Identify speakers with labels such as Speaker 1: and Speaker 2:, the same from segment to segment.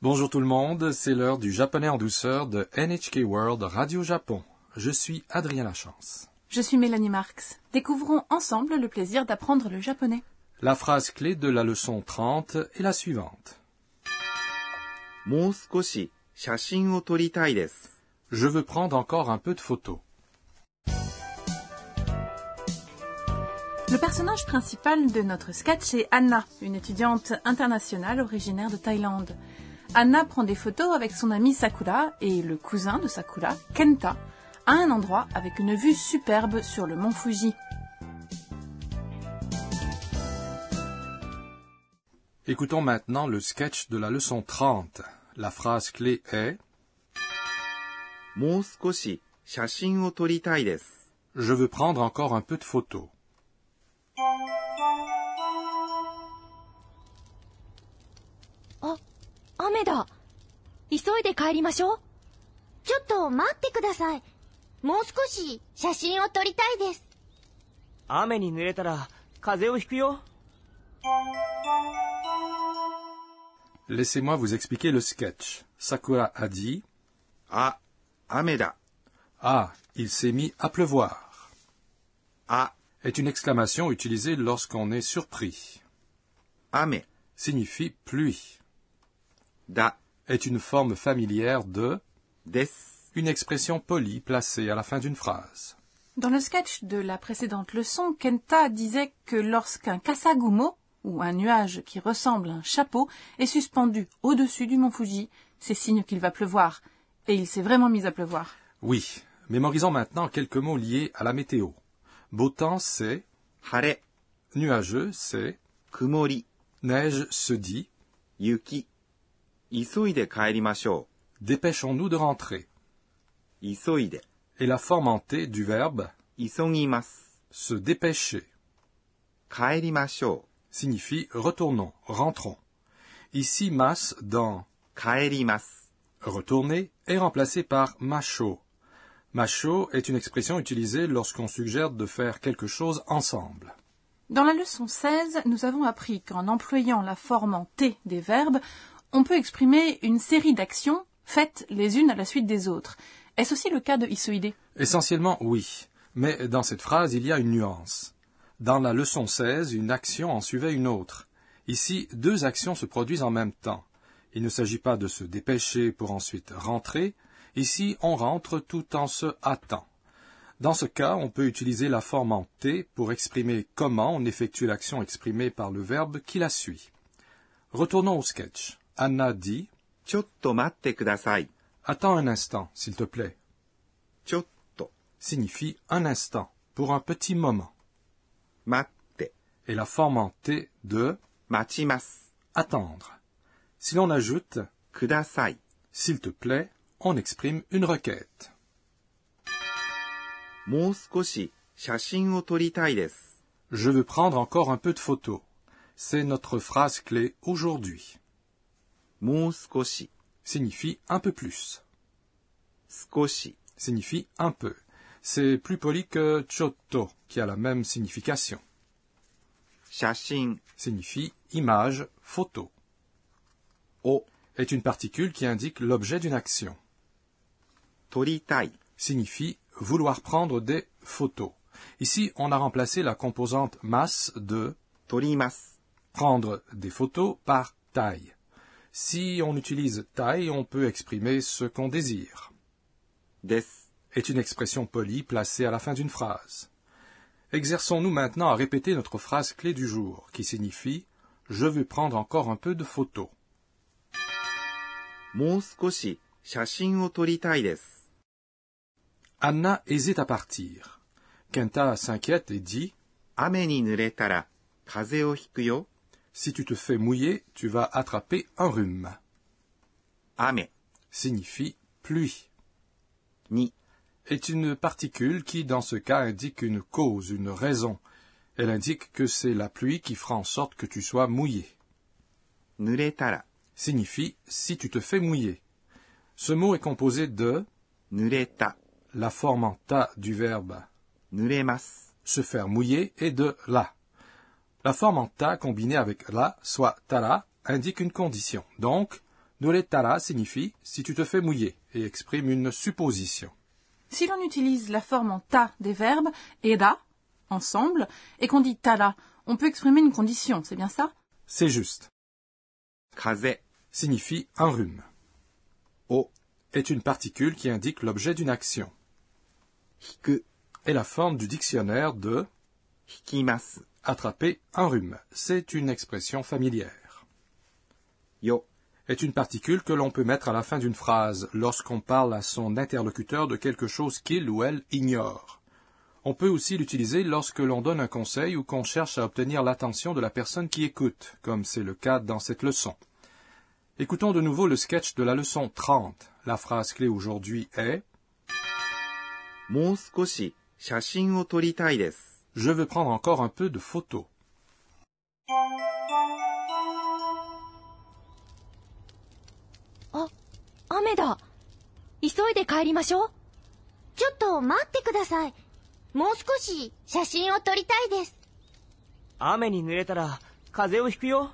Speaker 1: Bonjour tout le monde, c'est l'heure du japonais en douceur de NHK World Radio Japon. Je suis Adrien Lachance.
Speaker 2: Je suis Mélanie Marx. Découvrons ensemble le plaisir d'apprendre le japonais.
Speaker 1: La phrase clé de la leçon 30 est la suivante. Je veux prendre encore un peu de photos.
Speaker 2: Le personnage principal de notre sketch est Anna, une étudiante internationale originaire de Thaïlande. Anna prend des photos avec son ami Sakura et le cousin de Sakura, Kenta, à un endroit avec une vue superbe sur le mont Fuji.
Speaker 1: Écoutons maintenant le sketch de la leçon 30. La phrase clé est Je veux prendre encore un peu de photos.
Speaker 3: で帰りましょう。
Speaker 4: ちょっと待ってください。もう少し写真を撮りたいです。
Speaker 5: 雨に濡れたら風邪をひくよ。
Speaker 1: Laissez-moi vous expliquer le sketch. Sakura a dit
Speaker 6: あ、雨だ。
Speaker 1: Ah, il s'est mis à pleuvoir.
Speaker 6: あ、
Speaker 1: est une exclamation utilisée lorsqu'on est surpris.
Speaker 6: 雨
Speaker 1: Signifie pluie.
Speaker 6: だ
Speaker 1: est une forme familière de
Speaker 6: des,
Speaker 1: une expression polie placée à la fin d'une phrase.
Speaker 2: Dans le sketch de la précédente leçon, Kenta disait que lorsqu'un kasagumo, ou un nuage qui ressemble à un chapeau, est suspendu au-dessus du mont Fuji, c'est signe qu'il va pleuvoir. Et il s'est vraiment mis à pleuvoir.
Speaker 1: Oui. Mémorisons maintenant quelques mots liés à la météo. Beau temps, c'est
Speaker 6: hare.
Speaker 1: Nuageux, c'est
Speaker 6: kumori.
Speaker 1: Neige se dit
Speaker 6: yuki.
Speaker 1: Dépêchons-nous de rentrer.
Speaker 6: Isoide
Speaker 1: est la forme en T du verbe se dépêcher. Signifie retournons, rentrons. Ici, mas dans retourner est remplacé par macho. Macho est une expression utilisée lorsqu'on suggère de faire quelque chose ensemble.
Speaker 2: Dans la leçon 16, nous avons appris qu'en employant la forme en T des verbes, on peut exprimer une série d'actions faites les unes à la suite des autres. Est-ce aussi le cas de isoïdé
Speaker 1: Essentiellement, oui. Mais dans cette phrase, il y a une nuance. Dans la leçon 16, une action en suivait une autre. Ici, deux actions se produisent en même temps. Il ne s'agit pas de se dépêcher pour ensuite rentrer. Ici, on rentre tout en se hâtant. Dans ce cas, on peut utiliser la forme en T pour exprimer comment on effectue l'action exprimée par le verbe qui la suit. Retournons au sketch. Anna dit
Speaker 6: ちょっと待ってください。
Speaker 1: Attends un instant, s'il te plaît.
Speaker 6: ちょっと、
Speaker 1: signifie un instant, pour un petit moment.
Speaker 6: 待って、
Speaker 1: Et la forme en T de
Speaker 6: 待ちます。
Speaker 1: attendre. Si l'on ajoute
Speaker 6: ください。
Speaker 1: s'il te plaît, on exprime une requête.
Speaker 6: もう少し写真を撮りたいです。
Speaker 1: Je veux prendre encore un peu de photos. C'est notre phrase clé aujourd'hui.
Speaker 6: Mouskoshi
Speaker 1: signifie un peu plus.
Speaker 6: Skoshi
Speaker 1: signifie un peu. C'est plus poli que chotto, qui a la même signification.
Speaker 6: Shashin
Speaker 1: signifie image, photo.
Speaker 6: O
Speaker 1: est une particule qui indique l'objet d'une action.
Speaker 6: Toritai
Speaker 1: signifie vouloir prendre des photos. Ici, on a remplacé la composante masse de
Speaker 6: torimas,
Speaker 1: prendre des photos par taille. Si on utilise tai, on peut exprimer ce qu'on désire.
Speaker 6: Des
Speaker 1: est une expression polie placée à la fin d'une phrase. Exerçons-nous maintenant à répéter notre phrase clé du jour, qui signifie Je veux prendre encore un peu de photos. Anna hésite à partir. Kenta s'inquiète et dit si tu te fais mouiller, tu vas attraper un rhume.
Speaker 6: Ame
Speaker 1: signifie pluie.
Speaker 6: Ni
Speaker 1: est une particule qui, dans ce cas, indique une cause, une raison. Elle indique que c'est la pluie qui fera en sorte que tu sois mouillé.
Speaker 6: Nuretara
Speaker 1: signifie si tu te fais mouiller. Ce mot est composé de
Speaker 6: nureta,
Speaker 1: la forme en ta du verbe
Speaker 6: nuremas,
Speaker 1: se faire mouiller, et de la, la forme en ta combinée avec la, soit tara, indique une condition. Donc, nole tara signifie si tu te fais mouiller et exprime une supposition.
Speaker 2: Si l'on utilise la forme en ta des verbes, eda, ensemble, et qu'on dit tara, on peut exprimer une condition, c'est bien ça?
Speaker 1: C'est juste.
Speaker 6: Kaze
Speaker 1: signifie un rhume.
Speaker 6: O
Speaker 1: est une particule qui indique l'objet d'une action.
Speaker 6: Hiku
Speaker 1: est la forme du dictionnaire de
Speaker 6: hikimasu
Speaker 1: attraper un rhume. C'est une expression familière.
Speaker 6: よ
Speaker 1: Est une particule que l'on peut mettre à la fin d'une phrase lorsqu'on parle à son interlocuteur de quelque chose qu'il ou elle ignore. On peut aussi l'utiliser lorsque l'on donne un conseil ou qu'on cherche à obtenir l'attention de la personne qui écoute, comme c'est le cas dans cette leçon. Écoutons de nouveau le sketch de la leçon 30. La phrase clé aujourd'hui est
Speaker 6: もう少し写真を撮りたいです。
Speaker 1: Je veux prendre encore un peu de photos.
Speaker 3: あ、雨だ。急いで帰りましょう。
Speaker 4: ちょっと待ってください。もう少し写真を撮りたいです。
Speaker 5: 雨に濡れたら風邪をひくよ。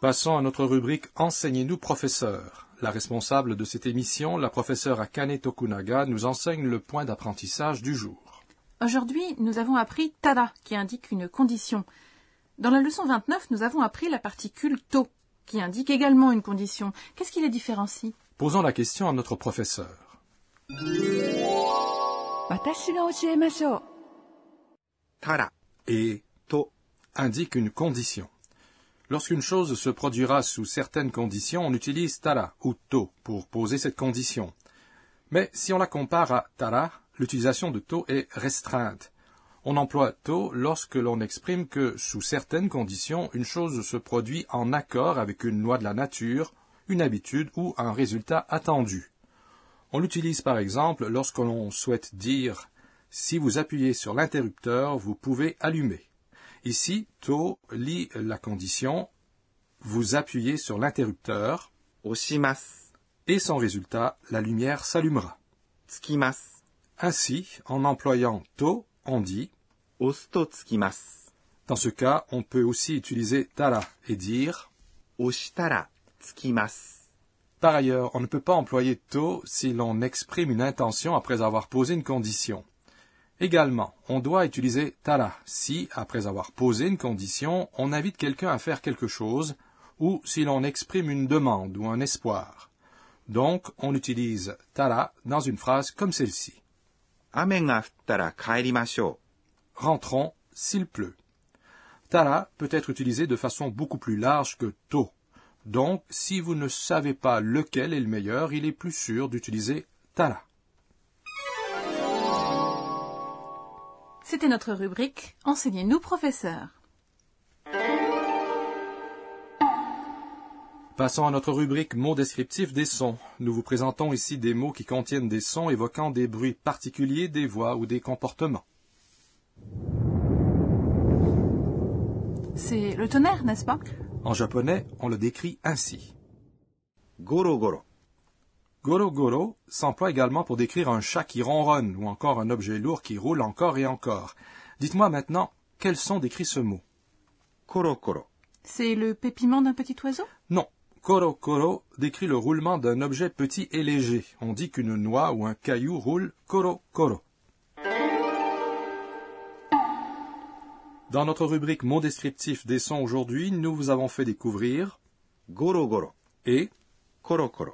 Speaker 1: Passons à notre rubrique Enseignez-nous professeur. La responsable de cette émission, la professeure Akane Tokunaga, nous enseigne le point d'apprentissage du jour.
Speaker 2: Aujourd'hui, nous avons appris tada, qui indique une condition. Dans la leçon 29, nous avons appris la particule to, qui indique également une condition. Qu'est-ce qui les différencie?
Speaker 1: Posons la question à notre professeur.
Speaker 6: Tara
Speaker 1: et
Speaker 6: to
Speaker 1: indiquent une condition. Lorsqu'une chose se produira sous certaines conditions, on utilise tara ou to pour poser cette condition. Mais si on la compare à tara, l'utilisation de to est restreinte. On emploie to lorsque l'on exprime que, sous certaines conditions, une chose se produit en accord avec une loi de la nature, une habitude ou un résultat attendu. On l'utilise par exemple lorsque l'on souhaite dire si vous appuyez sur l'interrupteur, vous pouvez allumer. Ici, to lit la condition vous appuyez sur l'interrupteur et son résultat, la lumière s'allumera.
Speaker 6: Tsukimas.
Speaker 1: Ainsi, en employant to, on dit
Speaker 6: Osto.
Speaker 1: Dans ce cas, on peut aussi utiliser tara et dire
Speaker 6: Oshitara tsukimas.
Speaker 1: Par ailleurs, on ne peut pas employer to si l'on exprime une intention après avoir posé une condition. Également, on doit utiliser tara si, après avoir posé une condition, on invite quelqu'un à faire quelque chose ou si l'on exprime une demande ou un espoir. Donc, on utilise tara dans une phrase comme celle-ci. Rentrons s'il pleut. Tara peut être utilisé de façon beaucoup plus large que to. Donc, si vous ne savez pas lequel est le meilleur, il est plus sûr d'utiliser tara.
Speaker 2: C'était notre rubrique Enseignez-nous professeur.
Speaker 1: Passons à notre rubrique mots descriptifs des sons. Nous vous présentons ici des mots qui contiennent des sons évoquant des bruits particuliers, des voix ou des comportements.
Speaker 2: C'est le tonnerre, n'est-ce pas?
Speaker 1: En japonais, on le décrit ainsi.
Speaker 6: う。
Speaker 1: Goro Goro s'emploie également pour décrire un chat qui ronronne ou encore un objet lourd qui roule encore et encore. Dites-moi maintenant, quels sont décrit ce mot?
Speaker 6: Koro Koro.
Speaker 2: C'est le pépiment d'un petit oiseau?
Speaker 1: Non. Koro Koro décrit le roulement d'un objet petit et léger. On dit qu'une noix ou un caillou roule Koro Koro. Dans notre rubrique Mots descriptif des sons aujourd'hui, nous vous avons fait découvrir
Speaker 6: Goro Goro
Speaker 1: et
Speaker 6: Koro Koro.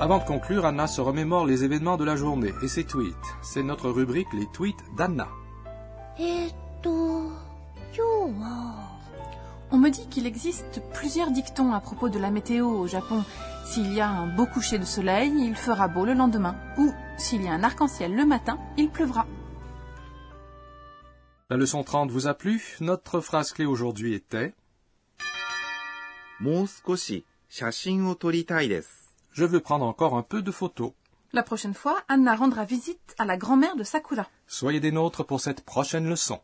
Speaker 1: Avant de conclure, Anna se remémore les événements de la journée et ses tweets. C'est notre rubrique Les tweets d'Anna.
Speaker 4: えーっと、今日は、
Speaker 2: On me dit qu'il existe plusieurs dictons à propos de la météo au Japon. S'il y a un beau coucher de soleil, il fera beau le lendemain. Ou s'il y a un arc-en-ciel le matin, il pleuvra.
Speaker 1: La leçon 30 vous a plu Notre phrase clé aujourd'hui était
Speaker 6: もう少し写真を撮りたいです。
Speaker 1: Je veux prendre encore un peu de photos.
Speaker 2: La prochaine fois, Anna rendra visite à la grand-mère de Sakura.
Speaker 1: Soyez des nôtres pour cette prochaine leçon.